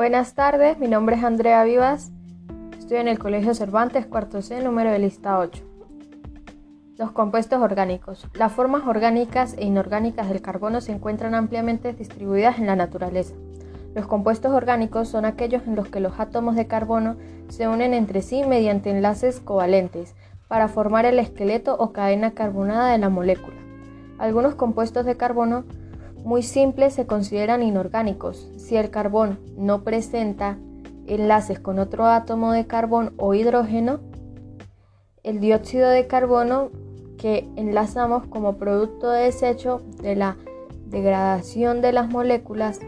Buenas tardes, mi nombre es Andrea Vivas, estoy en el Colegio Cervantes, cuarto C, número de lista 8. Los compuestos orgánicos. Las formas orgánicas e inorgánicas del carbono se encuentran ampliamente distribuidas en la naturaleza. Los compuestos orgánicos son aquellos en los que los átomos de carbono se unen entre sí mediante enlaces covalentes para formar el esqueleto o cadena carbonada de la molécula. Algunos compuestos de carbono muy simples se consideran inorgánicos. Si el carbón no presenta enlaces con otro átomo de carbón o hidrógeno, el dióxido de carbono que enlazamos como producto de desecho de la degradación de las moléculas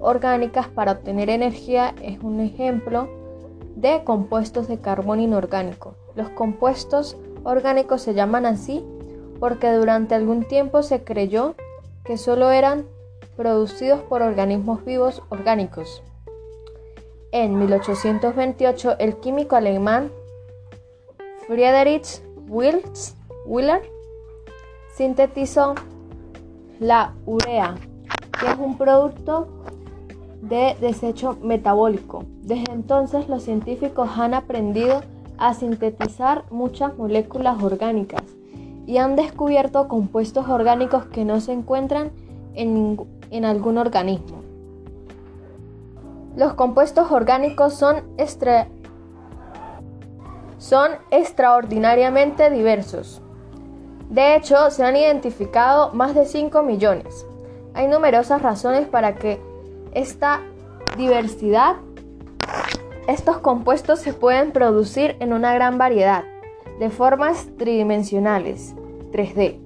orgánicas para obtener energía es un ejemplo de compuestos de carbón inorgánico. Los compuestos orgánicos se llaman así porque durante algún tiempo se creyó que solo eran producidos por organismos vivos orgánicos. En 1828, el químico alemán Friedrich Wills Willer sintetizó la urea, que es un producto de desecho metabólico. Desde entonces los científicos han aprendido a sintetizar muchas moléculas orgánicas y han descubierto compuestos orgánicos que no se encuentran en, algún organismo. Los compuestos orgánicos son, son extraordinariamente diversos. De hecho, se han identificado más de 5 millones. Hay numerosas razones para que esta diversidad, estos compuestos se pueden producir en una gran variedad de formas tridimensionales, 3D.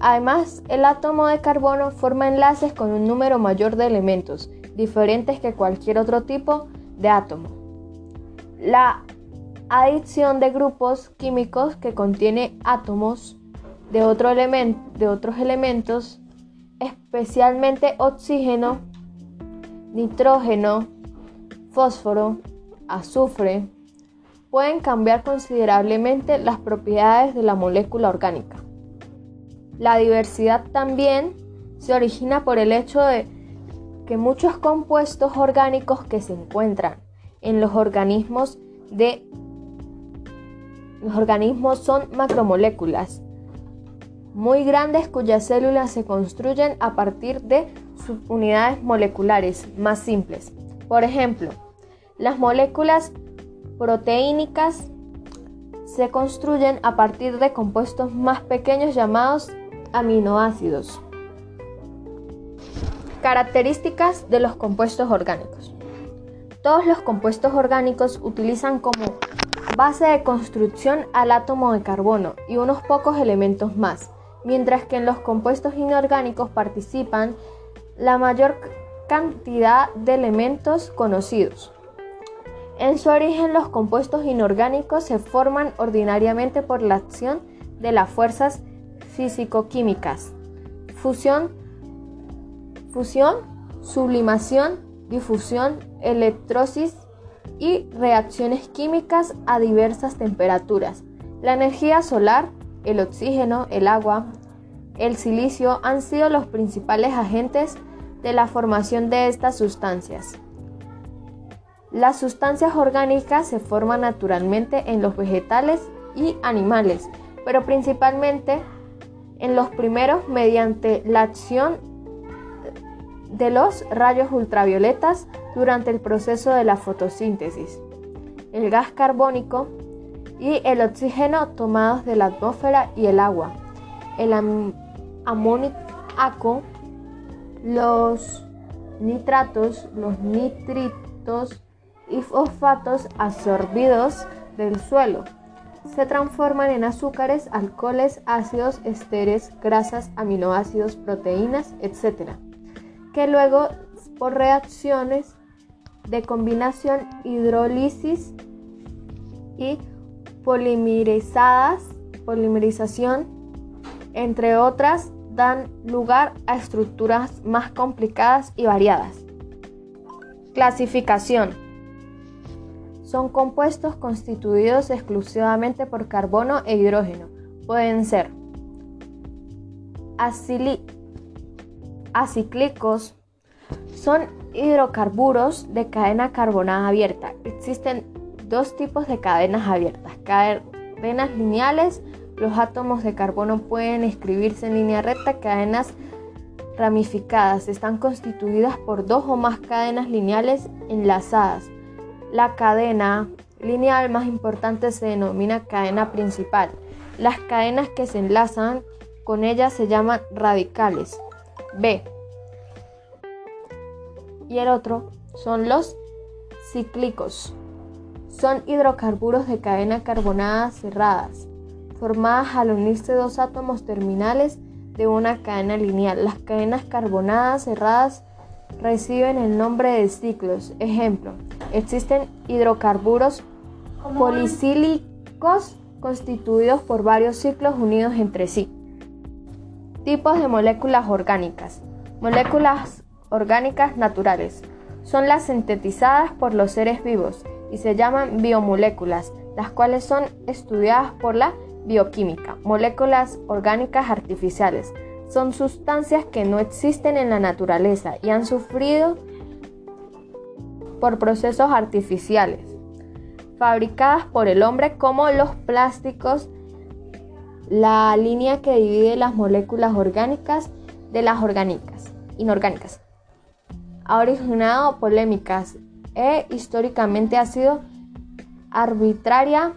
Además, el átomo de carbono forma enlaces con un número mayor de elementos, diferentes que cualquier otro tipo de átomo. La adición de grupos químicos que contiene átomos de, otro de otros elementos, especialmente oxígeno, nitrógeno, fósforo, azufre, pueden cambiar considerablemente las propiedades de la molécula orgánica. La diversidad también se origina por el hecho de que muchos compuestos orgánicos que se encuentran en los organismos de los organismos son macromoléculas muy grandes cuyas células se construyen a partir de subunidades moleculares más simples. Por ejemplo, las moléculas proteínicas se construyen a partir de compuestos más pequeños llamados aminoácidos. Características de los compuestos orgánicos. Todos los compuestos orgánicos utilizan como base de construcción al átomo de carbono y unos pocos elementos más, mientras que en los compuestos inorgánicos participan la mayor cantidad de elementos conocidos. En su origen los compuestos inorgánicos se forman ordinariamente por la acción de las fuerzas físico-químicas. Fusión, fusión, sublimación, difusión, electrosis y reacciones químicas a diversas temperaturas. La energía solar, el oxígeno, el agua, el silicio han sido los principales agentes de la formación de estas sustancias. Las sustancias orgánicas se forman naturalmente en los vegetales y animales, pero principalmente en los primeros mediante la acción de los rayos ultravioletas durante el proceso de la fotosíntesis. El gas carbónico y el oxígeno tomados de la atmósfera y el agua. El amoníaco, los nitratos, los nitritos, y fosfatos absorbidos del suelo. Se transforman en azúcares, alcoholes, ácidos, esteres, grasas, aminoácidos, proteínas, etc. Que luego, por reacciones de combinación, hidrólisis y polimerizadas, polimerización, entre otras, dan lugar a estructuras más complicadas y variadas. Clasificación son compuestos constituidos exclusivamente por carbono e hidrógeno. Pueden ser aciclicos, son hidrocarburos de cadena carbonada abierta. Existen dos tipos de cadenas abiertas. Cadenas lineales, los átomos de carbono pueden escribirse en línea recta. Cadenas ramificadas están constituidas por dos o más cadenas lineales enlazadas. La cadena lineal más importante se denomina cadena principal. Las cadenas que se enlazan con ella se llaman radicales. B. Y el otro son los cíclicos. Son hidrocarburos de cadena carbonada cerradas, formadas al unirse dos átomos terminales de una cadena lineal. Las cadenas carbonadas cerradas reciben el nombre de ciclos. Ejemplo, existen hidrocarburos policílicos constituidos por varios ciclos unidos entre sí. Tipos de moléculas orgánicas. Moléculas orgánicas naturales. Son las sintetizadas por los seres vivos y se llaman biomoléculas, las cuales son estudiadas por la bioquímica. Moléculas orgánicas artificiales. Son sustancias que no existen en la naturaleza y han sufrido por procesos artificiales, fabricadas por el hombre como los plásticos, la línea que divide las moléculas orgánicas de las orgánicas, inorgánicas. Ha originado polémicas e históricamente ha sido arbitraria,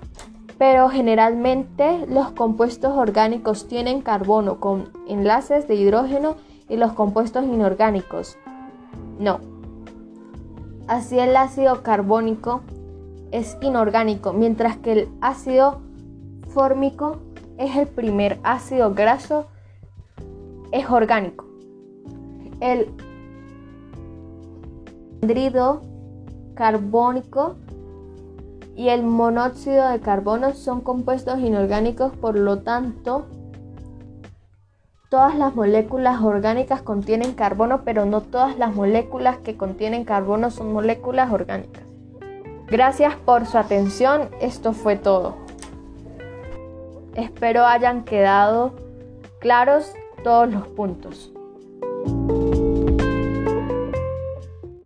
pero generalmente los compuestos orgánicos tienen carbono con enlaces de hidrógeno y los compuestos inorgánicos no. Así el ácido carbónico es inorgánico, mientras que el ácido fórmico es el primer ácido graso, es orgánico. El anhídrido carbónico y el monóxido de carbono son compuestos inorgánicos, por lo tanto, todas las moléculas orgánicas contienen carbono, pero no todas las moléculas que contienen carbono son moléculas orgánicas. Gracias por su atención, esto fue todo. Espero hayan quedado claros todos los puntos.